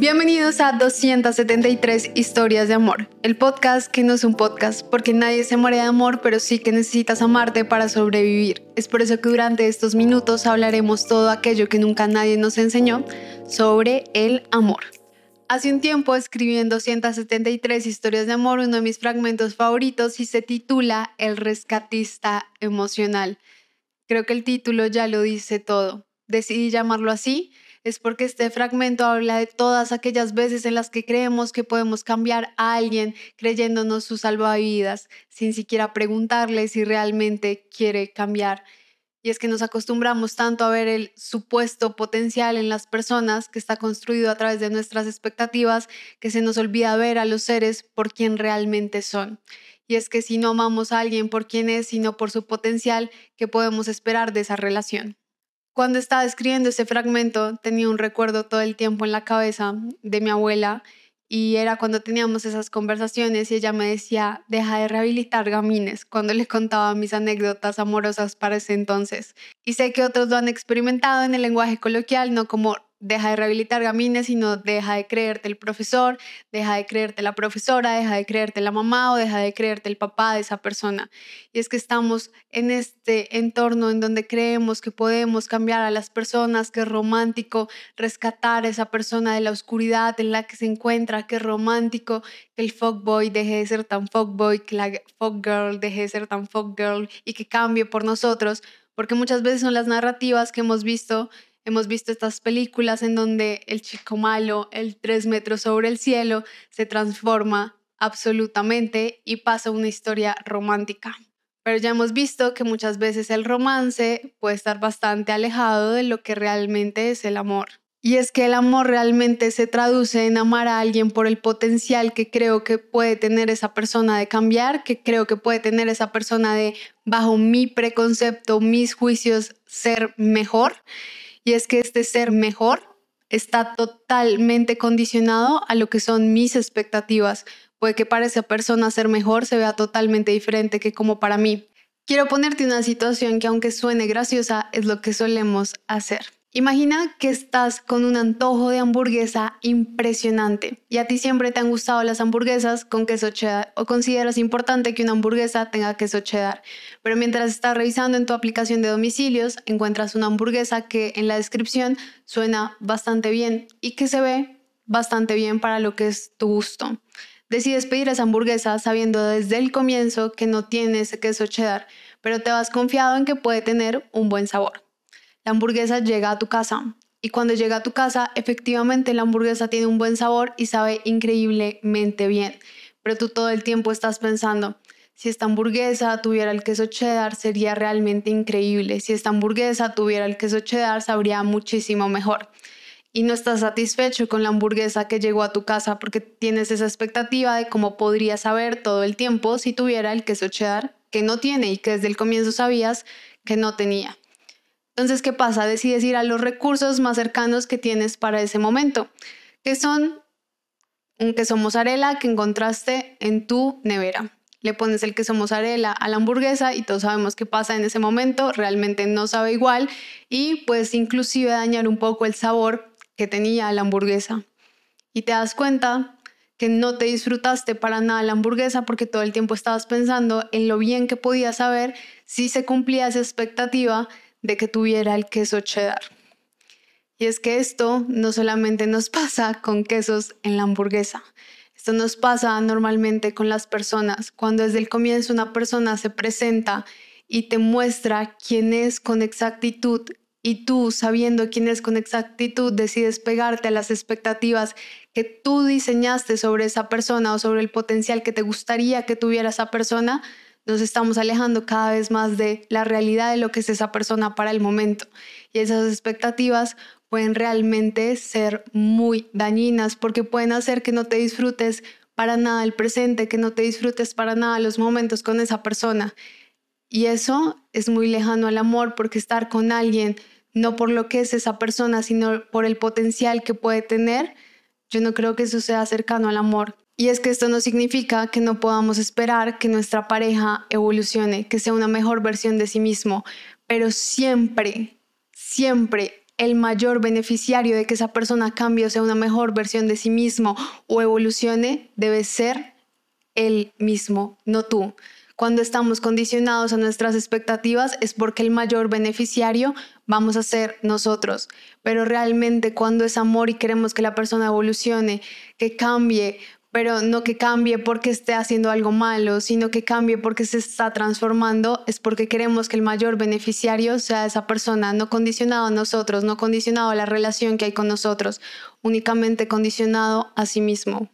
Bienvenidos a 273 Historias de Amor, el podcast que no es un podcast porque nadie se muere de amor, pero sí que necesitas amarte para sobrevivir. Es por eso que durante estos minutos hablaremos todo aquello que nunca nadie nos enseñó sobre el amor. Hace un tiempo escribí en 273 historias de amor uno de mis fragmentos favoritos y se titula El rescatista emocional. Creo que el título ya lo dice todo. Decidí llamarlo así es porque este fragmento habla de todas aquellas veces en las que creemos que podemos cambiar a alguien creyéndonos su salvavidas, sin siquiera preguntarle si realmente quiere cambiar. Y es que nos acostumbramos tanto a ver el supuesto potencial en las personas que está construido a través de nuestras expectativas que se nos olvida ver a los seres por quien realmente son. Y es que si no amamos a alguien por quien es, sino por su potencial, ¿qué podemos esperar de esa relación? Cuando estaba escribiendo ese fragmento tenía un recuerdo todo el tiempo en la cabeza de mi abuela y era cuando teníamos esas conversaciones y ella me decía, deja de rehabilitar gamines, cuando le contaba mis anécdotas amorosas para ese entonces. Y sé que otros lo han experimentado en el lenguaje coloquial, no como deja de rehabilitar gamines, sino deja de creerte el profesor, deja de creerte la profesora, deja de creerte la mamá o deja de creerte el papá de esa persona. Y es que estamos en este entorno en donde creemos que podemos cambiar a las personas, que es romántico rescatar a esa persona de la oscuridad en la que se encuentra, que es romántico que el fuckboy deje de ser tan fuckboy, que la fuckgirl deje de ser tan fuckgirl y que cambie por nosotros, porque muchas veces son las narrativas que hemos visto Hemos visto estas películas en donde el chico malo, el tres metros sobre el cielo, se transforma absolutamente y pasa una historia romántica. Pero ya hemos visto que muchas veces el romance puede estar bastante alejado de lo que realmente es el amor. Y es que el amor realmente se traduce en amar a alguien por el potencial que creo que puede tener esa persona de cambiar, que creo que puede tener esa persona de, bajo mi preconcepto, mis juicios, ser mejor. Y es que este ser mejor está totalmente condicionado a lo que son mis expectativas. Puede que para esa persona ser mejor se vea totalmente diferente que como para mí. Quiero ponerte una situación que aunque suene graciosa es lo que solemos hacer. Imagina que estás con un antojo de hamburguesa impresionante. Y a ti siempre te han gustado las hamburguesas con queso cheddar o consideras importante que una hamburguesa tenga queso cheddar, pero mientras estás revisando en tu aplicación de domicilios encuentras una hamburguesa que en la descripción suena bastante bien y que se ve bastante bien para lo que es tu gusto. Decides pedir esa hamburguesa sabiendo desde el comienzo que no tiene ese queso cheddar, pero te vas confiado en que puede tener un buen sabor la hamburguesa llega a tu casa. Y cuando llega a tu casa, efectivamente la hamburguesa tiene un buen sabor y sabe increíblemente bien. Pero tú todo el tiempo estás pensando, si esta hamburguesa tuviera el queso cheddar sería realmente increíble. Si esta hamburguesa tuviera el queso cheddar sabría muchísimo mejor. Y no estás satisfecho con la hamburguesa que llegó a tu casa porque tienes esa expectativa de cómo podría saber todo el tiempo si tuviera el queso cheddar que no tiene y que desde el comienzo sabías que no tenía. Entonces, ¿qué pasa? Decides ir a los recursos más cercanos que tienes para ese momento, que son un queso mozzarella que encontraste en tu nevera. Le pones el queso mozzarella a la hamburguesa y todos sabemos qué pasa en ese momento, realmente no sabe igual y puedes inclusive dañar un poco el sabor que tenía la hamburguesa. Y te das cuenta que no te disfrutaste para nada la hamburguesa porque todo el tiempo estabas pensando en lo bien que podía saber si se cumplía esa expectativa de que tuviera el queso cheddar. Y es que esto no solamente nos pasa con quesos en la hamburguesa, esto nos pasa normalmente con las personas. Cuando desde el comienzo una persona se presenta y te muestra quién es con exactitud y tú, sabiendo quién es con exactitud, decides pegarte a las expectativas que tú diseñaste sobre esa persona o sobre el potencial que te gustaría que tuviera esa persona, nos estamos alejando cada vez más de la realidad de lo que es esa persona para el momento. Y esas expectativas pueden realmente ser muy dañinas porque pueden hacer que no te disfrutes para nada el presente, que no te disfrutes para nada los momentos con esa persona. Y eso es muy lejano al amor porque estar con alguien, no por lo que es esa persona, sino por el potencial que puede tener, yo no creo que eso sea cercano al amor. Y es que esto no significa que no podamos esperar que nuestra pareja evolucione, que sea una mejor versión de sí mismo, pero siempre, siempre el mayor beneficiario de que esa persona cambie o sea una mejor versión de sí mismo o evolucione debe ser él mismo, no tú. Cuando estamos condicionados a nuestras expectativas es porque el mayor beneficiario vamos a ser nosotros. Pero realmente cuando es amor y queremos que la persona evolucione, que cambie, pero no que cambie porque esté haciendo algo malo, sino que cambie porque se está transformando, es porque queremos que el mayor beneficiario sea esa persona, no condicionado a nosotros, no condicionado a la relación que hay con nosotros, únicamente condicionado a sí mismo.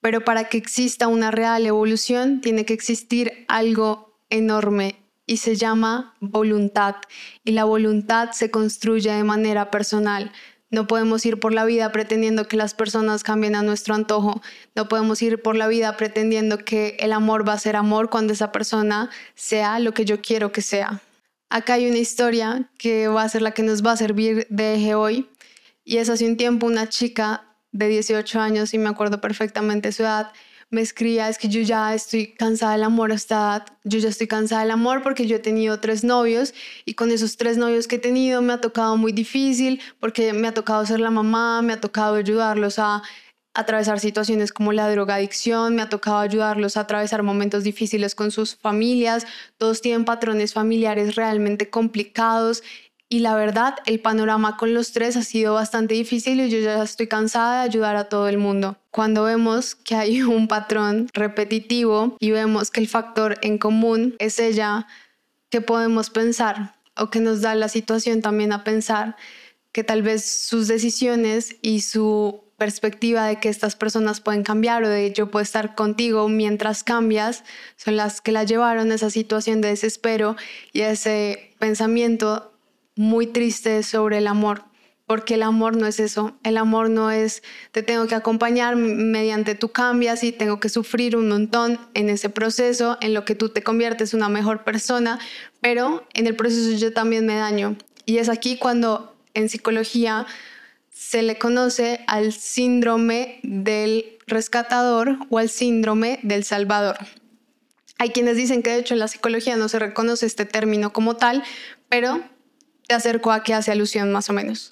Pero para que exista una real evolución, tiene que existir algo enorme y se llama voluntad. Y la voluntad se construye de manera personal. No podemos ir por la vida pretendiendo que las personas cambien a nuestro antojo. No podemos ir por la vida pretendiendo que el amor va a ser amor cuando esa persona sea lo que yo quiero que sea. Acá hay una historia que va a ser la que nos va a servir de eje hoy. Y es hace un tiempo una chica de 18 años, y me acuerdo perfectamente su edad, me escribía, es que yo ya estoy cansada del amor hasta yo ya estoy cansada del amor porque yo he tenido tres novios y con esos tres novios que he tenido me ha tocado muy difícil porque me ha tocado ser la mamá, me ha tocado ayudarlos a atravesar situaciones como la drogadicción, me ha tocado ayudarlos a atravesar momentos difíciles con sus familias, todos tienen patrones familiares realmente complicados y la verdad, el panorama con los tres ha sido bastante difícil y yo ya estoy cansada de ayudar a todo el mundo. Cuando vemos que hay un patrón repetitivo y vemos que el factor en común es ella, ¿qué podemos pensar? O que nos da la situación también a pensar que tal vez sus decisiones y su perspectiva de que estas personas pueden cambiar o de yo puedo estar contigo mientras cambias son las que la llevaron a esa situación de desespero y a ese pensamiento muy triste sobre el amor, porque el amor no es eso. El amor no es te tengo que acompañar mediante tú cambias y tengo que sufrir un montón en ese proceso, en lo que tú te conviertes una mejor persona, pero en el proceso yo también me daño. Y es aquí cuando en psicología se le conoce al síndrome del rescatador o al síndrome del salvador. Hay quienes dicen que de hecho en la psicología no se reconoce este término como tal, pero te acerco a qué hace alusión más o menos.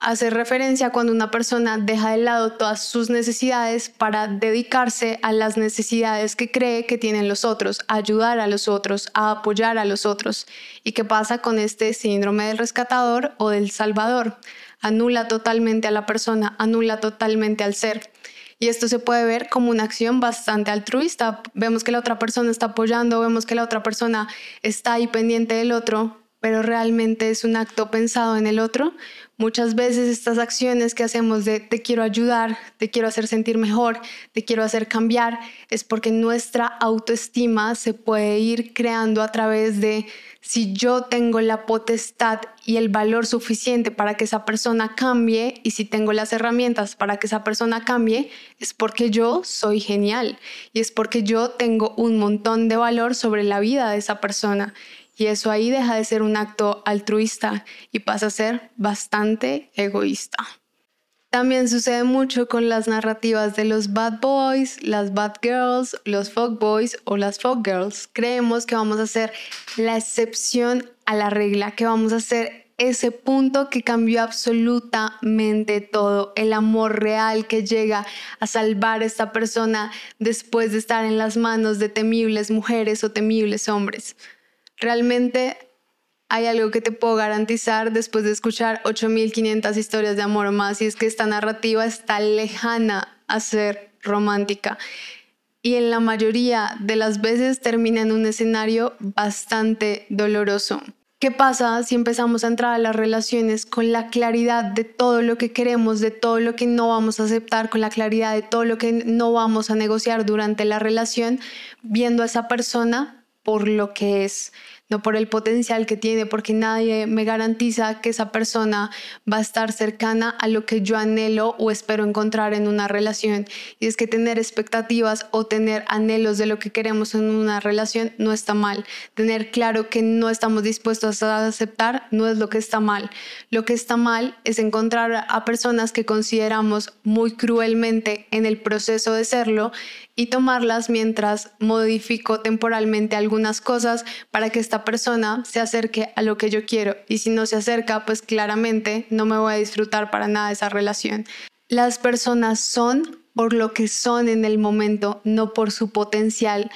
Hace referencia cuando una persona deja de lado todas sus necesidades para dedicarse a las necesidades que cree que tienen los otros, a ayudar a los otros, a apoyar a los otros. ¿Y qué pasa con este síndrome del rescatador o del salvador? Anula totalmente a la persona, anula totalmente al ser. Y esto se puede ver como una acción bastante altruista. Vemos que la otra persona está apoyando, vemos que la otra persona está ahí pendiente del otro, pero realmente es un acto pensado en el otro. Muchas veces estas acciones que hacemos de te quiero ayudar, te quiero hacer sentir mejor, te quiero hacer cambiar, es porque nuestra autoestima se puede ir creando a través de si yo tengo la potestad y el valor suficiente para que esa persona cambie y si tengo las herramientas para que esa persona cambie, es porque yo soy genial y es porque yo tengo un montón de valor sobre la vida de esa persona y eso ahí deja de ser un acto altruista y pasa a ser bastante egoísta. También sucede mucho con las narrativas de los bad boys, las bad girls, los folk boys o las folk girls. Creemos que vamos a ser la excepción a la regla, que vamos a ser ese punto que cambió absolutamente todo, el amor real que llega a salvar a esta persona después de estar en las manos de temibles mujeres o temibles hombres. Realmente hay algo que te puedo garantizar después de escuchar 8.500 historias de amor o más, y es que esta narrativa está lejana a ser romántica. Y en la mayoría de las veces termina en un escenario bastante doloroso. ¿Qué pasa si empezamos a entrar a las relaciones con la claridad de todo lo que queremos, de todo lo que no vamos a aceptar, con la claridad de todo lo que no vamos a negociar durante la relación, viendo a esa persona por lo que es, no por el potencial que tiene, porque nadie me garantiza que esa persona va a estar cercana a lo que yo anhelo o espero encontrar en una relación. Y es que tener expectativas o tener anhelos de lo que queremos en una relación no está mal. Tener claro que no estamos dispuestos a aceptar no es lo que está mal. Lo que está mal es encontrar a personas que consideramos muy cruelmente en el proceso de serlo y tomarlas mientras modifico temporalmente algunas cosas para que esta persona se acerque a lo que yo quiero. Y si no se acerca, pues claramente no me voy a disfrutar para nada esa relación. Las personas son por lo que son en el momento, no por su potencial,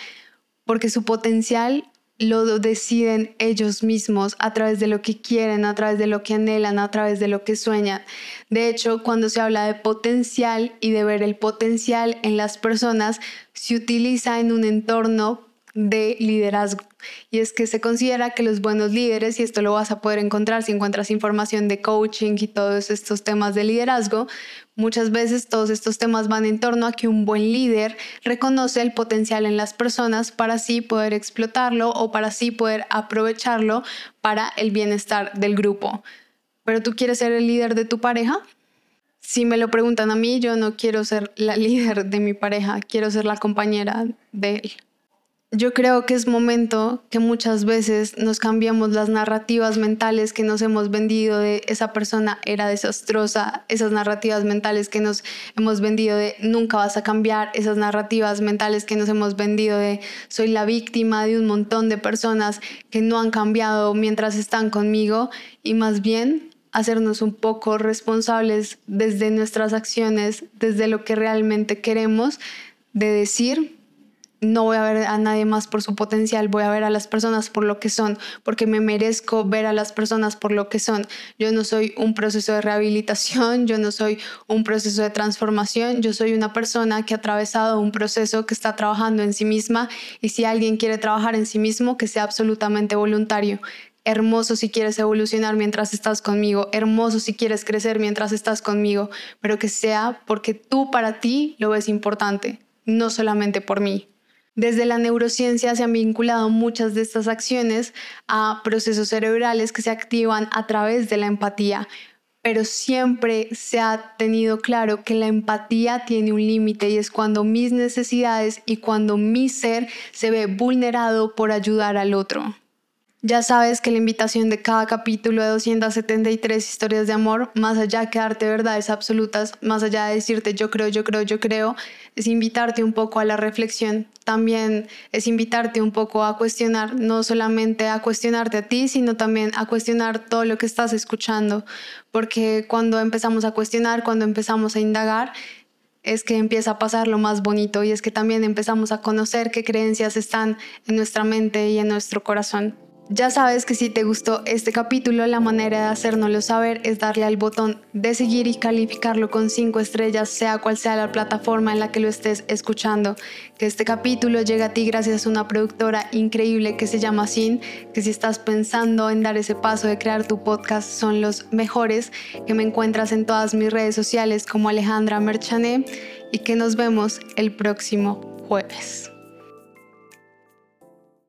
porque su potencial lo deciden ellos mismos a través de lo que quieren, a través de lo que anhelan, a través de lo que sueñan. De hecho, cuando se habla de potencial y de ver el potencial en las personas, se utiliza en un entorno de liderazgo. Y es que se considera que los buenos líderes, y esto lo vas a poder encontrar si encuentras información de coaching y todos estos temas de liderazgo, muchas veces todos estos temas van en torno a que un buen líder reconoce el potencial en las personas para así poder explotarlo o para así poder aprovecharlo para el bienestar del grupo. Pero tú quieres ser el líder de tu pareja? Si me lo preguntan a mí, yo no quiero ser la líder de mi pareja, quiero ser la compañera de él. Yo creo que es momento que muchas veces nos cambiamos las narrativas mentales que nos hemos vendido de esa persona era desastrosa, esas narrativas mentales que nos hemos vendido de nunca vas a cambiar, esas narrativas mentales que nos hemos vendido de soy la víctima de un montón de personas que no han cambiado mientras están conmigo y más bien hacernos un poco responsables desde nuestras acciones, desde lo que realmente queremos, de decir no voy a ver a nadie más por su potencial, voy a ver a las personas por lo que son, porque me merezco ver a las personas por lo que son. Yo no soy un proceso de rehabilitación, yo no soy un proceso de transformación, yo soy una persona que ha atravesado un proceso que está trabajando en sí misma y si alguien quiere trabajar en sí mismo, que sea absolutamente voluntario. Hermoso si quieres evolucionar mientras estás conmigo, hermoso si quieres crecer mientras estás conmigo, pero que sea porque tú para ti lo ves importante, no solamente por mí. Desde la neurociencia se han vinculado muchas de estas acciones a procesos cerebrales que se activan a través de la empatía, pero siempre se ha tenido claro que la empatía tiene un límite y es cuando mis necesidades y cuando mi ser se ve vulnerado por ayudar al otro. Ya sabes que la invitación de cada capítulo de 273 historias de amor, más allá de darte verdades absolutas, más allá de decirte yo creo, yo creo, yo creo, es invitarte un poco a la reflexión. También es invitarte un poco a cuestionar, no solamente a cuestionarte a ti, sino también a cuestionar todo lo que estás escuchando. Porque cuando empezamos a cuestionar, cuando empezamos a indagar, es que empieza a pasar lo más bonito y es que también empezamos a conocer qué creencias están en nuestra mente y en nuestro corazón. Ya sabes que si te gustó este capítulo, la manera de hacérnoslo saber es darle al botón de seguir y calificarlo con 5 estrellas, sea cual sea la plataforma en la que lo estés escuchando. Que este capítulo llegue a ti gracias a una productora increíble que se llama Sin, que si estás pensando en dar ese paso de crear tu podcast, son los mejores, que me encuentras en todas mis redes sociales como Alejandra Merchané y que nos vemos el próximo jueves.